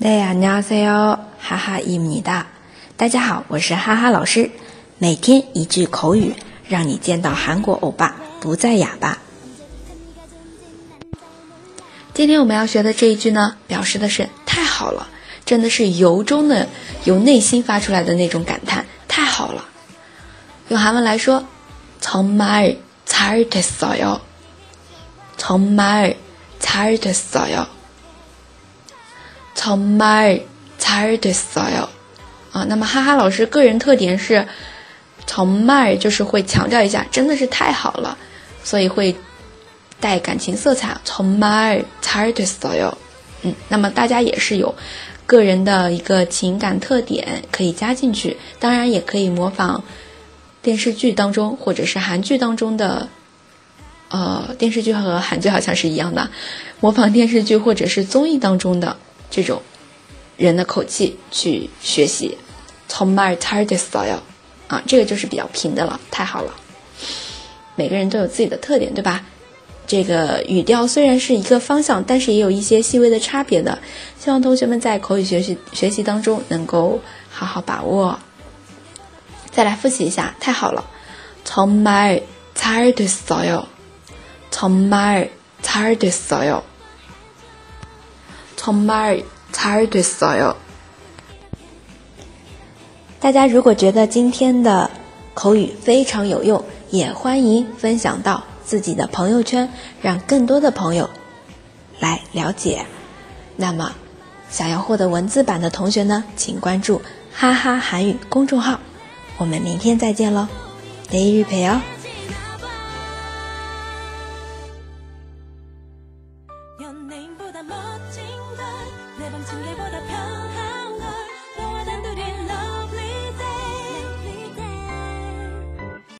大家好，哈哈伊米哒。大家好，我是哈哈老师。每天一句口语，让你见到韩国欧巴不再哑巴。今天我们要学的这一句呢，表示的是太好了，真的是由衷的、由内心发出来的那种感叹，太好了。用韩文来说，정말잘됐어 요。 정말잘됐어 요。 정말잘됐어 요。 啊，那么哈哈老师个人特点是，정말就是会强调一下，真的是太好了，所以会带感情色彩。정말잘됐어 요。 嗯，那么大家也是有个人的一个情感特点可以加进去，当然也可以模仿电视剧当中或者是韩剧当中的，呃，电视剧和韩剧好像是一样的，模仿电视剧或者是综艺当中的。 这种人的口气去学习 t o m a r t a r d s t y l e 啊，这个就是比较平的了，太好了。每个人都有自己的特点，对吧？这个语调虽然是一个方向，但是也有一些细微的差别的。希望同学们在口语学习学习当中能够好好把握。再来复习一下，太好了 t o m a r t a r d i s t y l e t m a r t a r d s t y l e 정말잘됐어 요。 大家如果觉得今天的口语非常有用，也欢迎分享到自己的朋友圈，让更多的朋友来了解。那么，想要获得文字版的同学呢，请关注“哈哈韩语”公众号。我们明天再见喽，내일봬요。 연예인보다 멋진 걸내방 징계보다 편